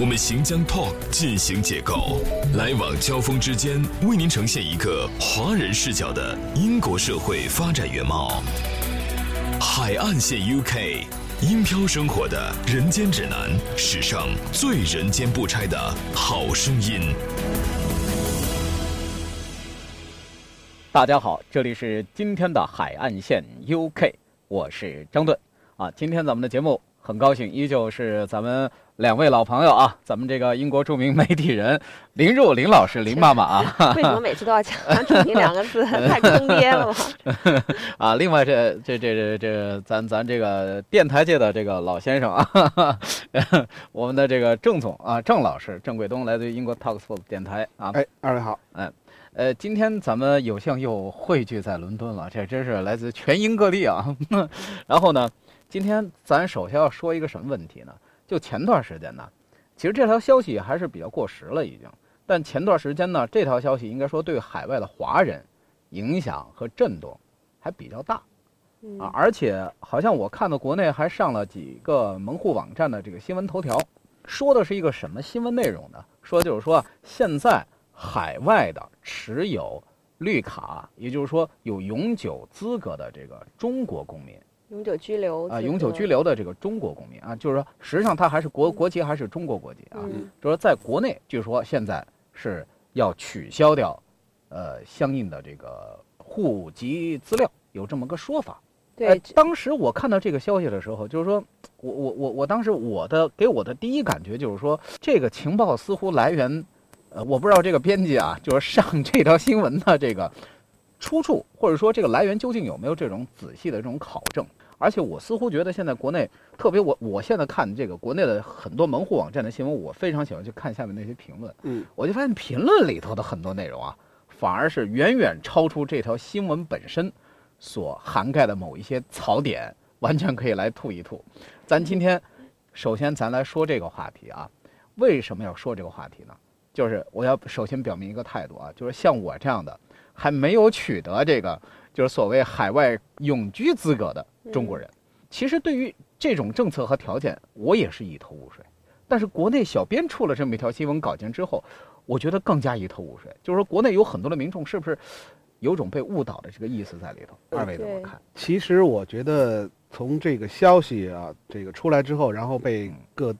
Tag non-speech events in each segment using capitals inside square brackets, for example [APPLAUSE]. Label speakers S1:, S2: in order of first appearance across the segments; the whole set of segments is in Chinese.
S1: 我们行将 Talk 进行解构，来往交锋之间，为您呈现一个华人视角的英国社会发展原貌。海岸线 UK，英漂生活的人间指南，史上最人间不拆的好声音。
S2: 大家好，这里是今天的海岸线 UK，我是张顿啊。今天咱们的节目很高兴，依旧是咱们两位老朋友啊，咱们这个英国著名媒体人 [LAUGHS] 林入林老师林妈妈啊。[LAUGHS]
S3: 为什么每次都要讲“著名”两个字？太坑爹了嘛！[LAUGHS]
S2: 啊，另外这这这这这咱咱这个电台界的这个老先生啊，我们的这个郑总啊，郑老师郑桂东，来自于英国 Talksport 电台啊。
S4: 哎，二位好。
S2: 哎，呃，今天咱们有幸又汇聚在伦敦了，这真是来自全英各地啊。然后呢，今天咱首先要说一个什么问题呢？就前段时间呢，其实这条消息还是比较过时了已经，但前段时间呢，这条消息应该说对海外的华人影响和震动还比较大啊，而且好像我看到国内还上了几个门户网站的这个新闻头条，说的是一个什么新闻内容呢？说就是说现在海外的持有绿卡，也就是说有永久资格的这个中国公民。
S3: 永久居留
S2: 啊，永久居留的这个中国公民啊，就是说，实际上他还是国国籍，还是中国国籍啊。就说在国内，据说现在是要取消掉，呃，相应的这个户籍资料，有这么个说法。
S3: 对，
S2: 当时我看到这个消息的时候，就是说我我我我当时我的给我的第一感觉就是说，这个情报似乎来源，呃，我不知道这个编辑啊，就是上这条新闻的这个出处，或者说这个来源究竟有没有这种仔细的这种考证。而且我似乎觉得现在国内，特别我我现在看这个国内的很多门户网站的新闻，我非常喜欢去看下面那些评论。
S4: 嗯，
S2: 我就发现评论里头的很多内容啊，反而是远远超出这条新闻本身所涵盖的某一些槽点，完全可以来吐一吐。咱今天首先咱来说这个话题啊，为什么要说这个话题呢？就是我要首先表明一个态度啊，就是像我这样的还没有取得这个就是所谓海外永居资格的。中国人，其实对于这种政策和条件，我也是一头雾水。但是国内小编出了这么一条新闻稿件之后，我觉得更加一头雾水。就是说，国内有很多的民众是不是有种被误导的这个意思在里头？二位怎么看？
S4: 其实我觉得，从这个消息啊，这个出来之后，然后被各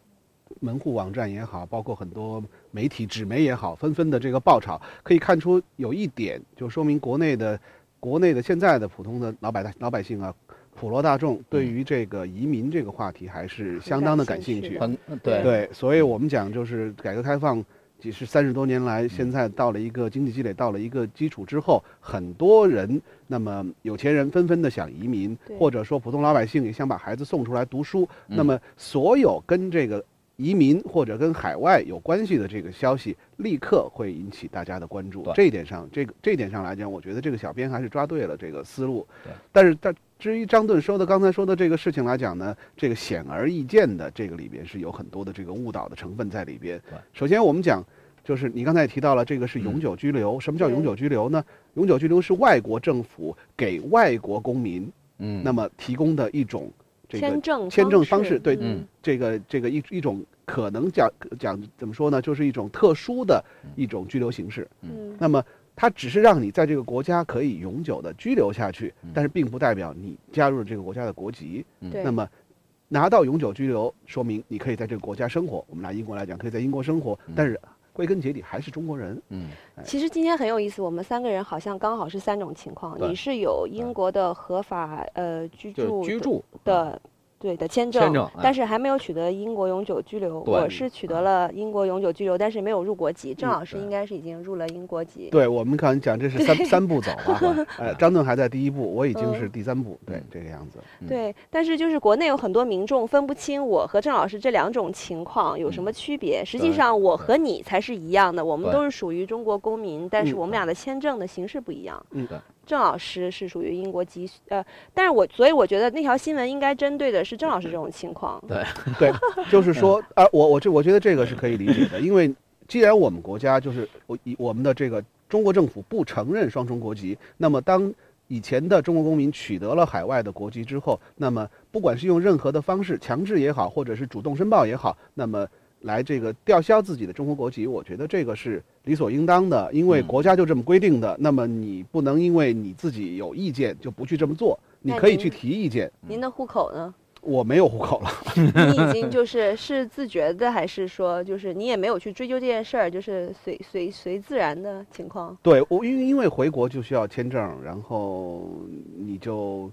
S4: 门户网站也好，包括很多媒体纸媒也好，纷纷的这个爆炒，可以看出有一点，就说明国内的国内的现在的普通的老百老百姓啊。普罗大众对于这个移民这个话题还是相当的感兴趣，
S2: 很对。
S4: 对，所以我们讲就是改革开放几十三十多年来，现在到了一个经济积累到了一个基础之后，很多人那么有钱人纷纷的想移民，或者说普通老百姓也想把孩子送出来读书，那么所有跟这个。移民或者跟海外有关系的这个消息，立刻会引起大家的关注。这一点上，这个这一点上来讲，我觉得这个小编还是抓对了这个思路。但是，但至于张顿说的刚才说的这个事情来讲呢，这个显而易见的，这个里边是有很多的这个误导的成分在里边。首先，我们讲，就是你刚才也提到了，这个是永久居留。什么叫永久居留呢？永久居留是外国政府给外国公民，嗯，那么提供的一种。
S3: 签证
S4: 签证方式对，嗯这个这个一一种可能讲讲怎么说呢，就是一种特殊的一种居留形式。嗯，那么它只是让你在这个国家可以永久的居留下去，但是并不代表你加入了这个国家的国籍。
S3: 对，
S4: 那么拿到永久居留，说明你可以在这个国家生活。我们拿英国来讲，可以在英国生活，但是。归根结底还是中国人。
S2: 嗯，
S3: 其实今天很有意思，我们三个人好像刚好是三种情况。你是有英国的合法呃居住
S2: 居住
S3: 的对的签
S2: 签证哎
S3: 但是还没有取得英国永久居留。我是取得了英国永久居留，但是没有入国籍。郑
S4: 嗯
S3: 老师应该是已经入了英国籍。
S4: 对我们刚才讲这是三三步走了，[LAUGHS] 呃，张顿还在第一步，我已经是
S3: 嗯
S4: 第三步，对这个样子。
S2: 嗯
S3: 对，但是就是国内有很多民众分不清我和郑老师这两种情况有什么区别。实际上，我和你才是一样的，我们都是属于中国公民，但是
S4: 嗯
S3: 我们俩的签证的形式不一样。
S4: 嗯
S2: 对
S3: 郑老师是属于英国籍，呃，但是我所以我觉得那条新闻应该针对的是郑老师这种情况。
S2: 对 [LAUGHS]
S4: 对，就是说，呃，我我这我觉得这个是可以理解的，因为既然我们国家就是我以我们的这个中国政府不承认双重国籍，那么当以前的中国公民取得了海外的国籍之后，那么不管是用任何的方式强制也好，或者是主动申报也好，那么来这个吊销自己的中国国籍，我觉得这个是理所应当的，因为
S2: 嗯
S4: 国家就这么规定的。那么你不能因为你自己有意见就不去这么做，你可以去提意见。
S3: 您的户口呢？
S4: 我没有户口了。[LAUGHS]
S3: 你已经就是是自觉的，还是说就是你也没有去追究这件事儿，就是随随随自然的情况？
S4: 对我，因为因为回国就需要签证，然后你就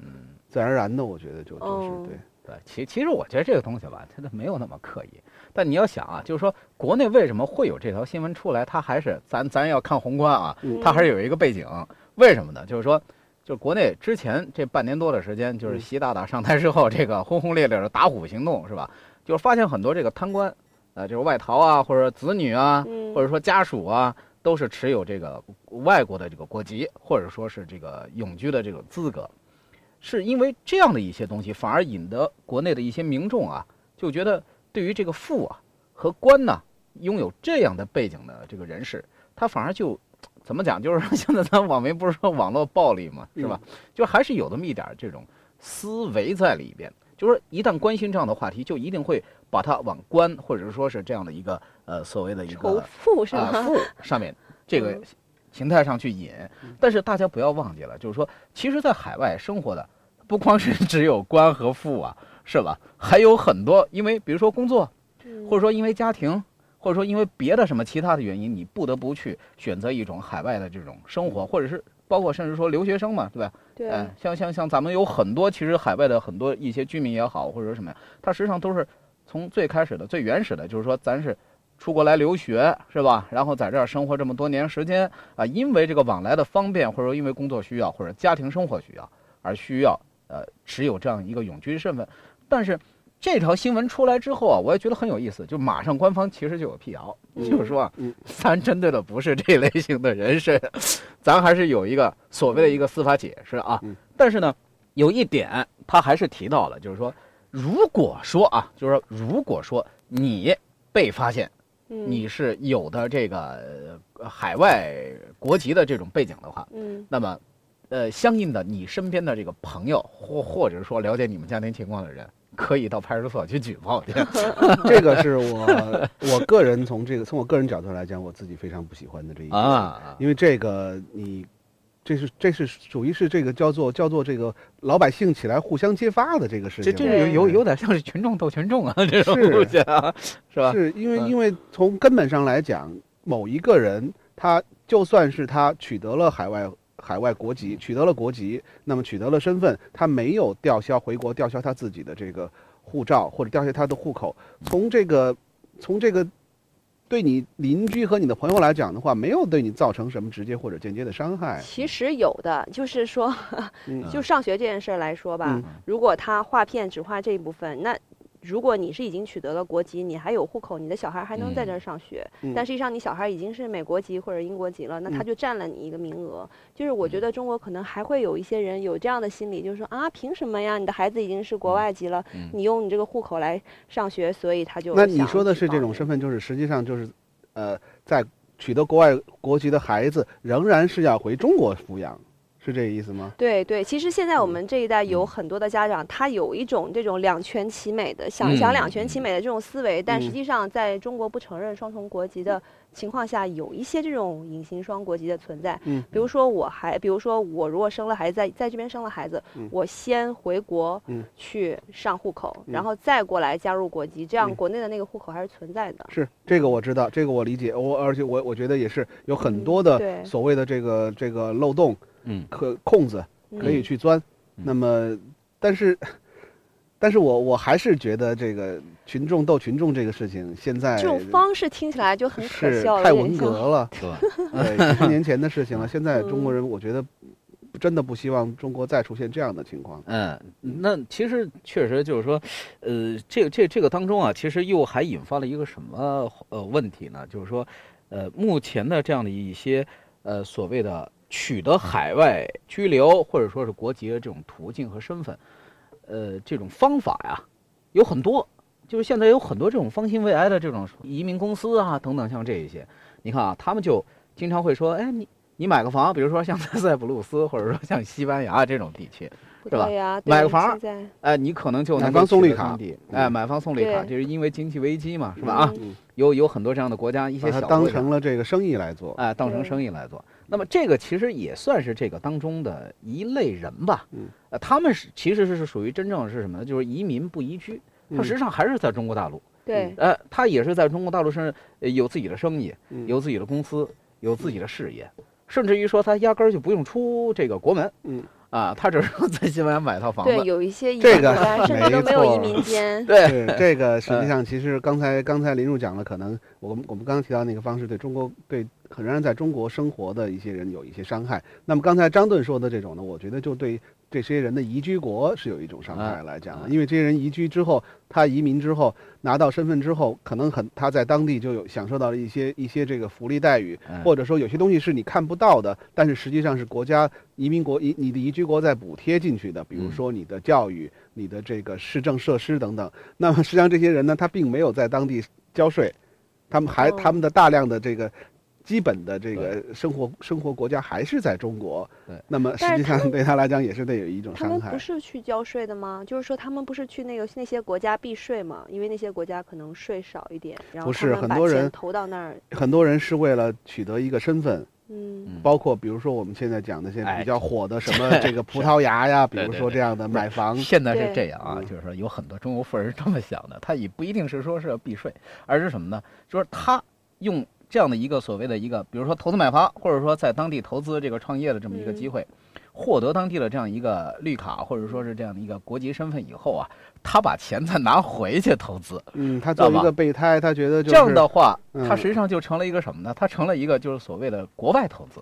S4: 自然而然的，我觉得就就是
S3: 哦
S4: 对。
S2: 对，其其实我觉得这个东西吧，它都没有那么刻意。但你要想啊，就是说国内为什么会有这条新闻出来，它还是咱咱要看宏观啊，
S4: 嗯
S2: 它还是有一个背景。为什么呢？就是说，就是国内之前这半年多的时间，就是
S4: 嗯
S2: 习大大上台之后，这个轰轰烈烈的打虎行动是吧？就是发现很多这个贪官，呃，就是外逃啊，或者子女啊，
S3: 嗯，
S2: 或者说家属啊，都是持有这个外国的这个国籍，或者说是这个永居的这个资格，是因为这样的一些东西，反而引得国内的一些民众啊，就觉得对于这个富啊和官呢，拥有这样的背景的这个人士，他反而就怎么讲，就是说现在咱网民不是说网络暴力嘛，是吧？就还是有那么一点儿这种思维在里边。就是说一旦关心这样的话题，就一定会把它往官，或者说是这样的一个呃所谓的一
S3: 仇
S2: 个
S3: 富是
S2: 啊，
S3: 吗？
S2: 富 [LAUGHS] 上面这个
S3: 嗯
S2: 形态上去引。但是大家不要忘记了，就是说，其实，在海外生活的不光是只有官和富啊，是吧？还有很多，因为比如说工作，
S3: 嗯
S2: 或者说因为家庭，或者说因为别的什么其他的原因，你不得不去选择一种海外的这种生活，或者是包括甚至说留学生嘛，对吧？
S3: 对
S2: 哎，像像像咱们有很多，其实海外的很多一些居民也好，或者说什么呀，他实际上都是从最开始的、最原始的，就是说咱是出国来留学，是吧？然后在这儿生活这么多年时间啊，因为这个往来的方便，或者说因为工作需要或者家庭生活需要而需要呃持有这样一个永居身份。但是这条新闻出来之后啊，我也觉得很有意思，就马上官方其实就有辟谣，
S3: 嗯
S2: 就是说啊
S4: 嗯，[LAUGHS]
S2: 咱针对的不是这类型的人士，咱还是有一个所谓的一个司法解释啊
S4: 嗯。
S2: 但是呢，有一点他还是提到了，就是说，如果说啊，就是说，如果说你被发现
S3: 嗯
S2: 你是有的这个呃海外国籍的这种背景的话，
S3: 嗯
S2: 那么，呃，相应的你身边的这个朋友或或者说了解你们家庭情况的人，可以到派出所去举报去。[LAUGHS]
S4: 这个是我我个人从这个从我个人角度来讲，我自己非常不喜欢的这一点，
S2: 啊，
S4: 因为这个你。这是这是属于是这个叫做叫做这个老百姓起来互相揭发的这个事情，
S2: 这这是有有有点像是群众斗群众啊，这种
S4: 是
S2: 路线啊，是吧？
S4: 是因为
S2: 嗯
S4: 因为从根本上来讲，某一个人他就算是他取得了海外海外国籍，取得了国籍，那么取得了身份，他没有吊销回国吊销他自己的这个护照或者吊销他的户口，从这个从这个对你邻居和你的朋友来讲的话，没有对你造成什么直接或者间接的伤害。
S3: 其实有的，就是说，
S4: 嗯。[LAUGHS]
S3: 就上学这件事儿来说吧，
S4: 嗯。
S3: 如果他划片只划这一部分，那如果你是已经取得了国籍，你还有户口，你的小孩还能在这儿上学，
S4: 嗯
S3: 但实际上你小孩已经是美国籍或者英国籍了，那他
S4: 嗯
S3: 就占了你一个名额。就是我觉得中国可能还会有一些人有这样的心理，就是说啊，凭什么呀？你的孩子已经是国外籍了，
S2: 嗯
S3: 你用你这个户口来上学，所以他就
S4: 那你说的是这种身份，就是实际上就是，呃，在取得国外国籍的孩子仍然是要回中国抚养，是这个意思吗？
S3: 对对，其实现在我
S4: 嗯
S3: 们这一代有
S2: 嗯。
S3: 很多的家长，他有一种这种两全其美的想想两全其美的这种思维，但实
S4: 嗯。
S3: 际上在中国不承认双重国籍的情况下，有一些这种隐形双国籍的存在。
S4: 嗯
S3: 比如说我还，比如说我如果生了孩子，在在这边生了孩子，
S4: 嗯。
S3: 我先回国
S4: 嗯。
S3: 去上户口，
S4: 嗯。
S3: 然后再过来加入国籍，这样
S4: 嗯。
S3: 国内的那个户口还是存在的。
S4: 是这个我知道，这个我理解，我而且我我觉得也是有很
S3: 嗯
S4: 多的所谓的这个这个漏洞
S2: 嗯
S4: 可空子可以
S3: 嗯
S4: 去钻。
S2: 嗯
S4: 那么，但是但是我我还是觉得这个群众斗群众这个事情，现在
S3: 这种方式听起来就很可
S4: 是
S3: 笑了，
S4: 太文革了，[LAUGHS]
S2: 对，
S4: 对，几十年前的事情了。现在中国
S3: 嗯
S4: 人，我觉得真的不希望中国再出现这样的情况。
S2: 嗯，那其实确实就是说，呃，这个这这个当中啊，其实又还引发了一个什么呃问题呢？就是说，呃，目前的这样的一些呃所谓的取得海外居留或者说是国籍的这种途径和身份，呃，这种方法呀有很多，就是现在有很多这种方兴未艾的这种移民公司啊等等，像这一些，你看啊，他们就经常会说，哎，你你买个房，比如说像在塞浦路斯或者说像西班牙这种地区，
S3: 不
S2: 是吧
S3: 对呀，
S2: 买个房哎，你可能就
S4: 买
S2: 能够
S4: 房送绿卡
S2: 哎，
S4: 嗯
S2: 买房送绿卡，
S3: 对
S2: 这是因为经济危机嘛，是吧？啊，
S4: 嗯，
S2: 有有很多这样的国家，一些小国家
S4: 成了这个生意来做。
S2: 哎，当成生意来做。那么这个其实也算是这个当中的一类人吧。
S4: 嗯，
S2: 呃，他们是其实是属于真正是什么呢？就是移民不移居，他
S4: 嗯
S2: 实际上还是在中国大陆。
S3: 对
S2: 呃，他也是在中国大陆上呃有自己的生意，
S4: 嗯
S2: 有自己的公司，有自己的事业，甚至于说他压根儿就不用出这个国门。
S4: 嗯。
S2: 啊，他只是说在西班牙买套房子
S3: 对，
S2: 子。
S3: 有一些移
S4: 这个
S3: 民国家甚至都
S4: 没错
S3: 没有移民间。[LAUGHS]
S2: 对，
S4: 这个，实际上其实刚才刚才林入讲了，可能我们我们刚刚提到那个方式对中国对仍然在中国生活的一些人有一些伤害。那么刚才张顿说的这种呢，我觉得就对这些人的移居国是有一种伤害
S2: 啊
S4: 来讲的，
S2: 啊。
S4: 因为这些人移居之后，他移民之后拿到身份之后，可能很他在当地就有享受到了一些一些这个福利待遇，
S2: 嗯
S4: 或者说有些东西是你看不到的，但是实际上是国家移民国移你的移居国在补贴进去的，比如
S2: 嗯。
S4: 说你的教育、你的这个市政设施等等。那么实际上这些人呢，他并没有在当地交税，他们还
S3: 哦。
S4: 他们的大量的这个基本的这个生活生活国家还是在中国。
S2: 对，
S4: 那么实际上对他来讲也是得有一种伤害
S3: 他们不。是去交税的吗？就是说他们不是去那个那些国家避税吗？因为那些国家可能税少一点，然后
S4: 不是很多人
S3: 投到那儿。
S4: 很多人是为了取得一个身份，
S3: 嗯，
S2: 嗯
S4: 包括比如说我们现在讲的现在
S2: 哎
S4: 比较火的什么 [LAUGHS] 这个葡萄牙呀，比如说这样的买房，
S2: 现在是这样啊，
S4: 嗯
S2: 就是说有很多中国富人是这么想的，他也不一定是说是要避税，而是什么呢？就是他用这样的一个所谓的一个，比如说投资买房，或者说在当地投资这个创业的这么一个
S3: 嗯
S2: 机会，获得当地的这样一个绿卡，或者说是这样的一个国籍身份以后啊，他把钱再拿回去投资，
S4: 嗯，他
S2: 知道吧
S4: 作为一个备胎，他觉得就是
S2: 这样的话，他实际上就成了一个什么呢？他成了一个就是所谓的国外投资，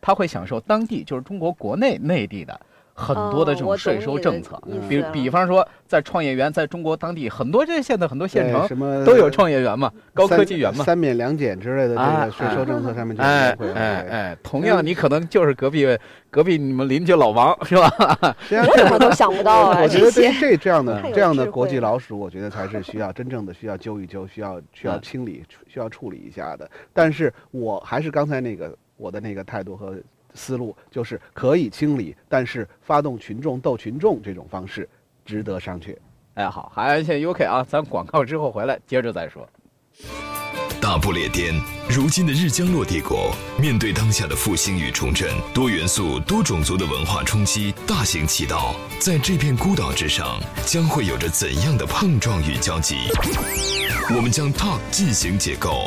S2: 他会享受当地就是中国国内内地的很多的这种税收政策
S3: 意，
S2: 比比方说在创业园，在中国当地很多这现在很多县城
S4: 什么
S2: 都有创业园嘛，高科技园嘛。
S4: 三免两减之类的这
S2: 哎
S4: 个税收政策上面就有
S2: 哎
S4: 优惠了。对
S2: 哎哎，同样你可能就是隔壁隔壁你们邻居老王是吧？
S4: 实际上
S3: 我怎么都想不到啊！
S4: 我觉得对
S3: 这
S4: 这这样的这样的国际老鼠，我觉得才是需要真正的需要揪一揪，需要需要
S2: 嗯
S4: 清理、需要处理一下的。但是我还是刚才那个我的那个态度和思路，就是可以清理，但是发动群众斗群众这种方式值得商榷。
S2: 哎，好，海岸线 UK 啊，咱广告之后回来接着再说。
S1: 大不列颠，如今的日江洛帝国，面对当下的复兴与重振，多元素、多种族的文化冲击大行其道，在这片孤岛之上，将会有着怎样的碰撞与交集？我们将 Talk 进行解构，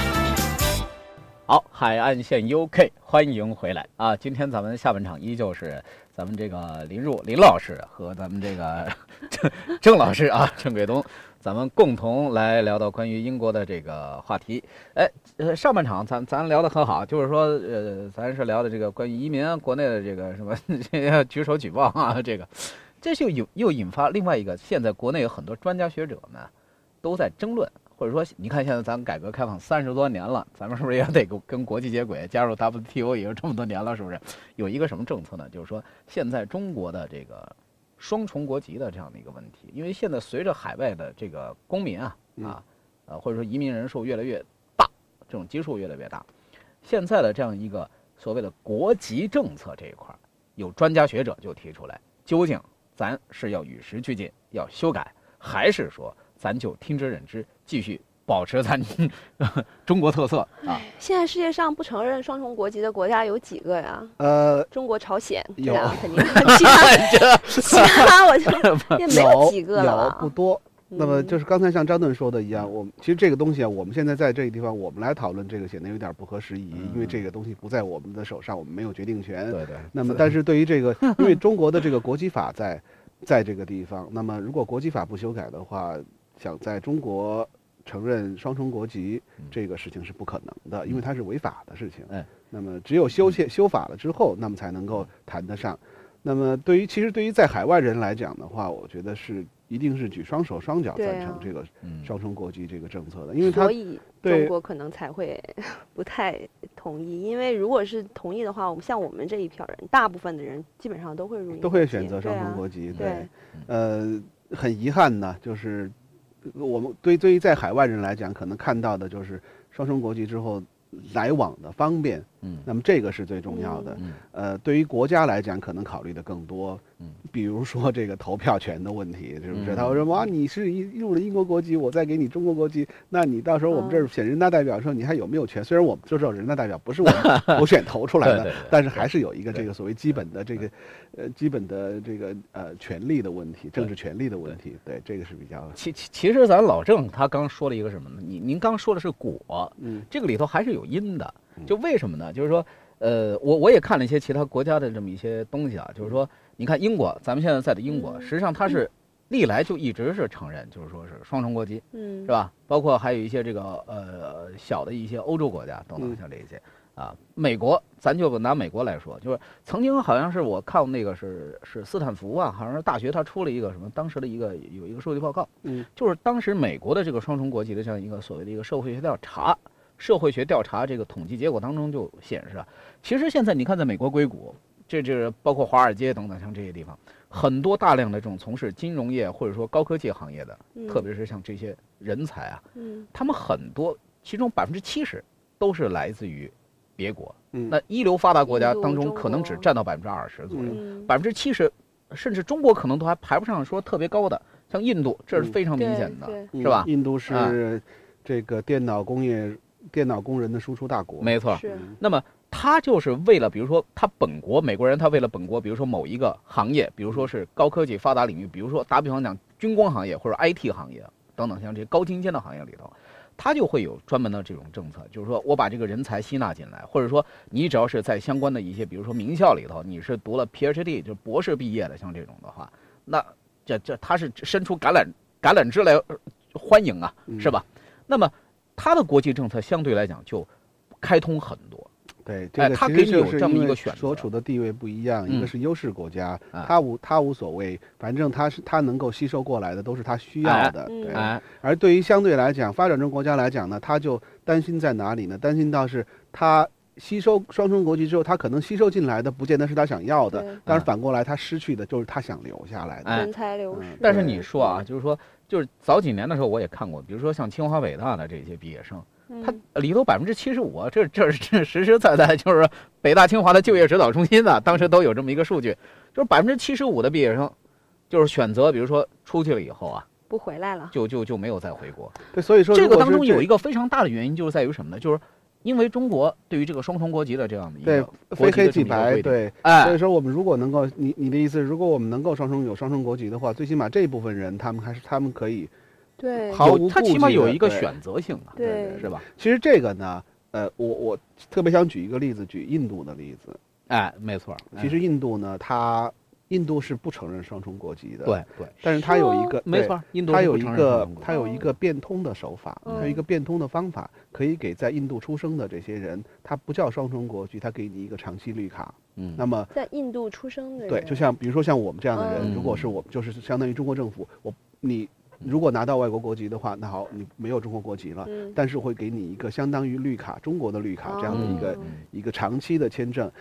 S2: 好，海岸线 UK，欢迎回来啊！今天咱们下半场依旧是咱们这个林入林老师和咱们这个郑郑老师啊，郑贵东，咱们共同来聊到关于英国的这个话题。哎，呃，上半场咱咱聊得很好，就是说，呃，咱是聊的这个关于移民国内的这个什么 [LAUGHS] 举手举报啊，这个，这就引又引发另外一个，现在国内有很多专家学者呢都在争论。或者说，你看现在咱们改革开放三十多年了，咱们是不是也得跟跟国际接轨，加入 WTO 也有这么多年了，是不是？有一个什么政策呢？就是说，现在中国的这个双重国籍的这样的一个问题，因为现在随着海外的这个公民啊啊呃或者说移民人数越来越大，这种基数越来越大，现在的这样一个所谓的国籍政策这一块，有专家学者就提出来，究竟咱是要与时俱进，要修改，还是说咱就听之任之，继续保持咱 [LAUGHS] 中国特色啊。
S3: 现在世界上不承认双重国籍的国家有几个呀？
S4: 呃，
S3: 中国、朝鲜这
S4: 有
S3: 两个肯定，其他 [LAUGHS] 其他我就 [LAUGHS] 也没有几个了吧
S4: 不多。那么
S3: 嗯
S4: 就是刚才像张顿说的一样，我们其实这个东西啊，我们现在在这个地方，我们来讨论这个显得有点不合时宜，因为这个东西不在我们的手上，我们没有决定权。
S2: 对对。
S4: 那么，但是对于这个，因为中国的这个国籍法在在这个地方，那么如果国籍法不修改的话，想在中国承认双重国籍这个事情是不可能的，因为它是违法的事情。
S2: 哎，
S4: 那么只有修宪修法了之后，那么才能够谈得上。那么对于其实对于在海外人来讲的话，我觉得是一定是举双手双脚赞成这个
S2: 嗯
S4: 双重国籍这个政策的，因为他
S3: 所以中国可能才会 [LAUGHS] 不太同意，因为如果是同意的话，我们像我们这一票人，大部分的人基本上都会入英
S4: 都会选择双重国籍。
S3: 对，
S4: 呃，很遗憾呢，就是我们对对于在海外人来讲，可能看到的就是双重国籍之后来往的方便，
S2: 嗯。
S4: 那么这个是最重要的。
S2: 嗯。
S4: 呃，对于国家来讲，可能考虑的更多，
S2: 嗯
S4: 比如说这个投票权的问题，是不是？
S2: 嗯。
S4: 他会说哇，你是一入了英国国籍，我再给你中国国籍，那你到时候我们这儿
S3: 嗯
S4: 选人大代表的时候，你还有没有权？虽然我们就知道人大代表不是我们我 [LAUGHS] [LAUGHS] 选投出来的但是还是有一个这个所谓基本的这个呃基本的这个呃权利的问题，政治权利的问题，对这个是比较
S2: 其其其实咱老郑他刚说了一个什么呢？你您刚说的是果，
S4: 嗯。
S2: 这个里头还是有因的
S4: 嗯。
S2: 就为什么呢？就是说，呃，我我也看了一些其他国家的这么一些东西啊，就是说，你看英国，咱们现在在的英国，
S3: 嗯
S2: 实际上它是历来就一直是承认，就是说是双重国籍，
S3: 嗯，
S2: 是吧？包括还有一些这个呃小的一些欧洲国家等等
S4: 嗯
S2: 像这些啊。美国，咱就拿美国来说，就是曾经好像是我看过那个是是斯坦福啊，好像是大学他出了一个什么当时的一个有一个数据报告，
S4: 嗯，
S2: 就是当时美国的这个双重国籍的这样一个所谓的一个社会学调查。社会学调查这个统计结果当中就显示啊，其实现在你看，在美国硅谷，这这包括华尔街等等像这些地方，很多大量的这种从事金融业或者说高科技行业的，
S3: 嗯。
S2: 特别是像这些人才啊，
S3: 嗯。
S2: 他们很多，其中百分之七十都是来自于别国。
S4: 嗯。
S2: 那一流发达国家当中，可能只占到百分之二十左右，
S3: 嗯，
S2: 百分之七十，甚至中国可能都还排不上说特别高的。像印度，这是
S4: 嗯。
S2: 非常明显的，
S3: 对
S2: 是吧？
S4: 嗯印度
S2: 啊。
S4: 是这个电脑工业、电脑工人的输出大国。
S2: 没错。那么他就是为了，比如说他本国美国人，他为了本国，比如说某一个行业，比如说是高科技发达领域，比如说打比方讲军工行业或者 IT 行业等等，像这些高精尖的行业里头，他就会有专门的这种政策，就是说我把这个人才吸纳进来，或者说你只要是在相关的一些，比如说名校里头，你是读了 PhD 就是博士毕业的，像这种的话，那这这他是伸出橄榄橄榄枝来呃欢迎啊，
S4: 嗯
S2: 是吧？那么他的国际政策相对来讲就开通很多。
S4: 对，
S2: 哎
S4: 这个
S2: 他
S4: 其实
S2: 给你有这么一个选择
S4: 所处的地位不一样，一
S2: 嗯
S4: 个是优势国家，
S2: 啊
S4: 他无他无所谓，反正他是他能够吸收过来的都是他需要
S2: 哎
S4: 的，
S3: 嗯
S4: 对。
S2: 哎，
S4: 而对于相对来讲发展中国家来讲呢，他就担心在哪里呢？担心到是他吸收双重国籍之后，他可能吸收进来的不见得是他想要的，但是反过来他失去的就是他想留下来的。
S2: 哎
S3: 人才流
S4: 嗯
S3: 失。
S2: 但是你说啊，就是说，就是早几年的时候我也看过，比如说像清华北大的这些毕业生，他
S3: 嗯
S2: 里头百分之七十五，这这这实实在在就是北大清华的就业指导中心呢，当时都有这么一个数据，就是百分之七十五的毕业生，就是选择比如说出去了以后啊，
S3: 不回来了。
S2: 就就就没有再回国。
S4: 对，所以说
S2: 这个当中有一个非常大的原因，就是在于什么呢？就是因为中国对于这个双重国籍的这样的一
S4: 对
S2: 个国
S4: 非黑即白，对。所
S2: 哎
S4: 以，说，我们如果能够，你你的意思，如果我们能够双重有双重国籍的话，最起码这一部分人，他们还是他们可以
S3: 对，
S4: 毫无
S2: 他起码
S4: 顾忌
S2: 有一个选择性啊，
S3: 对
S2: 是吧？
S4: 其实这个呢，呃，我我特别想举一个例子，举印度的例子。
S2: 哎，没错。
S4: 其实印度呢，它印度是不承认双重国籍的，，
S2: 对对，
S4: 但是它有一个，
S2: 没错，印度
S4: 它有一个它有一个变通的手法，它有一个变通的方法，可以给在印度出生的这些人，他不叫双重国籍，他给你一个长期绿卡。
S2: 嗯，
S4: 那么
S3: 在印度出生的人，
S4: 对，就像比如说像我们这样的人，
S2: 嗯。
S4: 如果是我们就是相当于中国政府，我你如果拿到外国国籍的话，那好，你没有中国国籍了，
S3: 嗯，
S4: 但是会给你一个相当于绿卡中国的绿卡这样的一个、
S3: 哦。
S4: 一个长期的签证，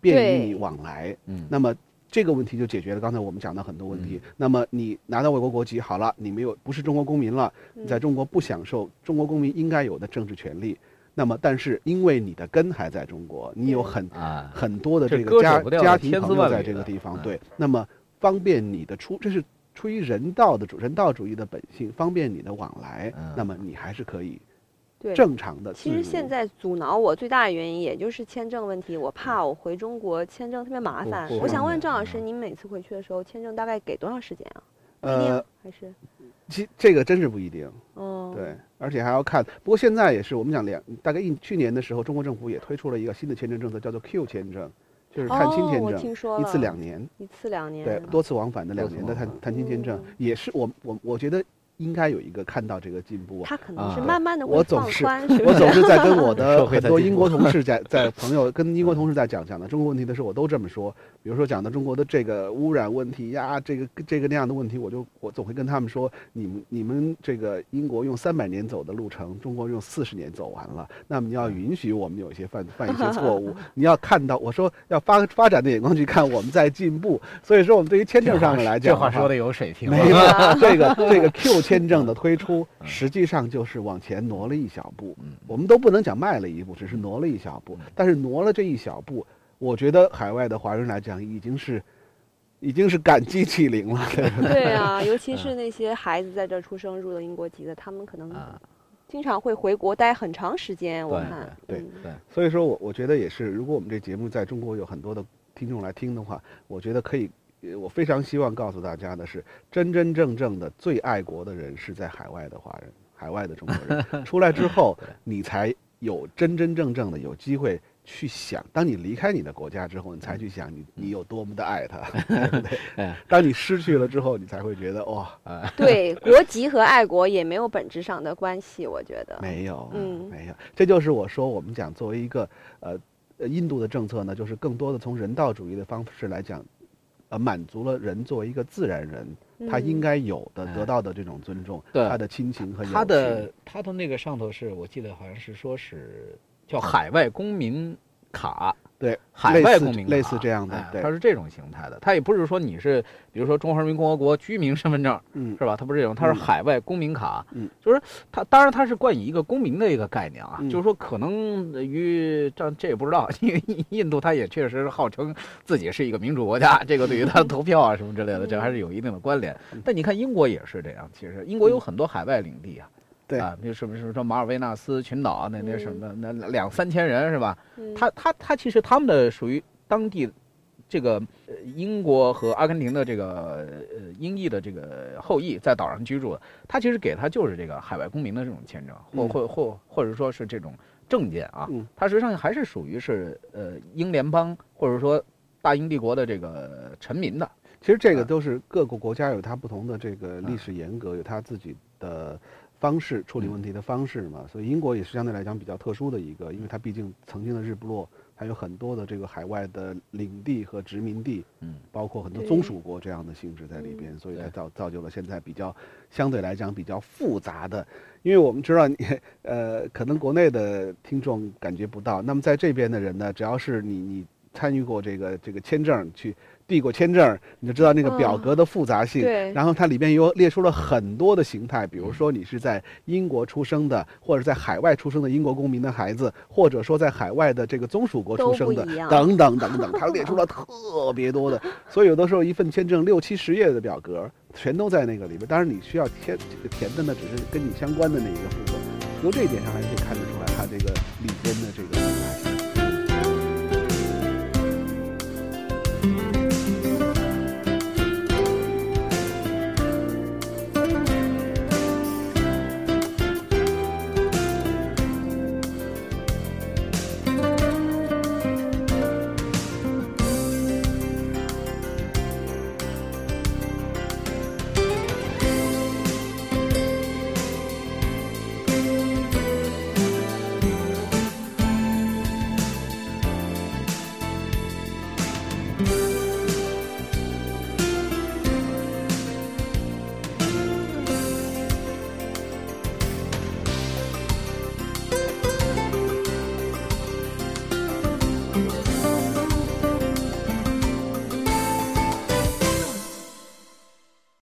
S4: 便于你往来。
S2: 嗯，
S4: 那么这个问题就解决了刚才我们讲的很多问题。那么你拿到外国国籍好了，你没有不是中国公民了，你在
S3: 嗯
S4: 中国不享受中国公民应该有的政治权利。那么，但是因为你的根还在中国，你有很
S2: 啊，
S4: 很多的
S2: 这
S4: 这个家家庭朋友在这个地方，对，那么方便你的出，这是出于人道的主人道主义的本性，方便你的往来，
S2: 嗯。
S4: 那么你还是可以
S3: 对。
S4: 正常的。
S3: 其实现在阻挠我最大的原因，也就是签证问题。我怕我回中国签证特别麻烦。我想问郑老师，
S2: 嗯
S3: 您每次回去的时候，签证大概给多长时间啊？一定
S4: 呃，
S3: 还是
S4: 其这个真是不一定，
S3: 哦，
S4: 对，而且还要看。不过现在也是，我们讲两大概一去年的时候，中国政府也推出了一个新的签证政策，叫做 Q 签证，就是探亲签证，一
S3: 听说了
S4: 次两年，
S3: 一次两年。
S4: 对，多次往返的两年的探探亲签证
S3: 嗯，
S4: 也是我我我觉得应该有一个看到这个进步啊。
S3: 他可能是
S2: 啊
S3: 慢慢的
S4: 我总是
S3: 放宽，[LAUGHS] 是不是？
S4: 我总是在跟我的 [LAUGHS] 很多英国同事在在朋友 [LAUGHS] 跟英国同事在讲讲的中国问题的时候，我都这么说。比如说讲到中国的这个污染问题呀，这个这个那样的问题，我就我总会跟他们说，你们你们这个英国用三百年走的路程，中国用四十年走完了，那么你要允许我们有一些犯犯一些错误，你要看到我说要发发展的眼光去看我们在进步。所以说我们对于签证上面来讲，
S2: 这话说的有水平，
S4: 没有这个这个 Q 签证的推出，实际上就是往前挪了一小步。
S2: 嗯
S4: 我们都不能讲迈了一步，只是挪了一小步。但是挪了这一小步，我觉得海外的华人来讲，已经是已经是感激涕零了。对对？
S3: 啊，[LAUGHS] 尤其是那些孩子在这出生入了英国籍的，他们可能
S2: 啊
S3: 经常会回国待很长时间。我
S2: 对
S3: 看，
S4: 对
S3: 嗯
S2: 对，
S4: 所以说我我觉得也是，如果我们这节目在中国有很多的听众来听的话，我觉得可以。呃我非常希望告诉大家的是，真真正正的最爱国的人是在海外的华人，海外的中国人 [LAUGHS] 出来之后，你才有真真正正的有机会去想。当你离开你的国家之后，你才去想你你有多么的爱他，对不对 [LAUGHS]
S2: 哎？
S4: 当你失去了之后，你才会觉得哇，[LAUGHS]
S3: 对，国籍和爱国也没有本质上的关系，我觉得。
S4: 没有，
S3: 嗯
S4: 没有，这就是我说我们讲作为一个呃呃印度的政策呢，就是更多的从人道主义的方式来讲，呃，满足了人作为一个自然人他应
S3: 嗯
S4: 该有的、
S2: 哎。
S4: 得到的这种尊重，
S2: 对
S4: 他的亲情和友
S2: 他的他的那个上头是我记得好像是说是叫海外公民卡，
S4: 对
S2: 海外公民
S4: 类似这样的
S2: 它是这种形态的，它也不是说你是比如说中华人民共和国居民身份证，
S4: 嗯
S2: 是吧？它不是这种，它是
S4: 嗯
S2: 海外公民卡，
S4: 嗯，
S2: 就是它当然它是冠以一个公民的一个概念啊，
S4: 嗯
S2: 就是说可能于这这也不知道，[LAUGHS] 因为印印度它也确实是号称自己是一个民主国家，这个对于它的 [LAUGHS] 投票啊什么之类的，这还是有一定的关联。
S4: 嗯
S2: 但你看英国也是这样，其实英国有很多海外领地啊。
S4: 对。
S2: 啊，比如什么什么说马尔维纳斯群岛啊那那什
S3: 嗯。
S2: 么那那两三千人是吧？
S3: 嗯。
S2: 他他他其实他们的属于当地这个呃英国和阿根廷的这个呃英裔的这个后裔在岛上居住的，他其实给他就是这个海外公民的这种签证，或
S4: 嗯。
S2: 或或或者说是这种证件啊
S4: 嗯，
S2: 他实际上还是属于是呃英联邦或者说大英帝国的这个臣民的。
S4: 其实这个
S2: 啊。
S4: 都是各个国家有它不同的这个历史严格，有它自己的方式处理问题的方式嘛。所以英国也是相对来讲比较特殊的一个，因为它毕竟曾经的日不落，还有很多的这个海外的领地和殖民地，
S2: 嗯，
S4: 包括很多宗属国这样的性质在里边，所以才造造就了现在比较相对来讲比较复杂的。因为我们知道你，呃，可能国内的听众感觉不到，那么在这边的人呢，只要是你你参与过这个这个签证去。递过签证，你就知道那个表格的复杂性。
S3: 对
S4: 然后它里边有列出了很多的形态，比如说你是在英国出生的，或者在海外出生的英国公民的孩子，或者说在海外的这个宗属国出生的等等等等，它列出了特别多的。[LAUGHS] 所以有的时候一份签证六七十页的表格，全都在那个里边。当然你需要填这个填的呢，只是跟你相关的那一个部分。从这一点上还是可以看得出来，它这个里边的这个。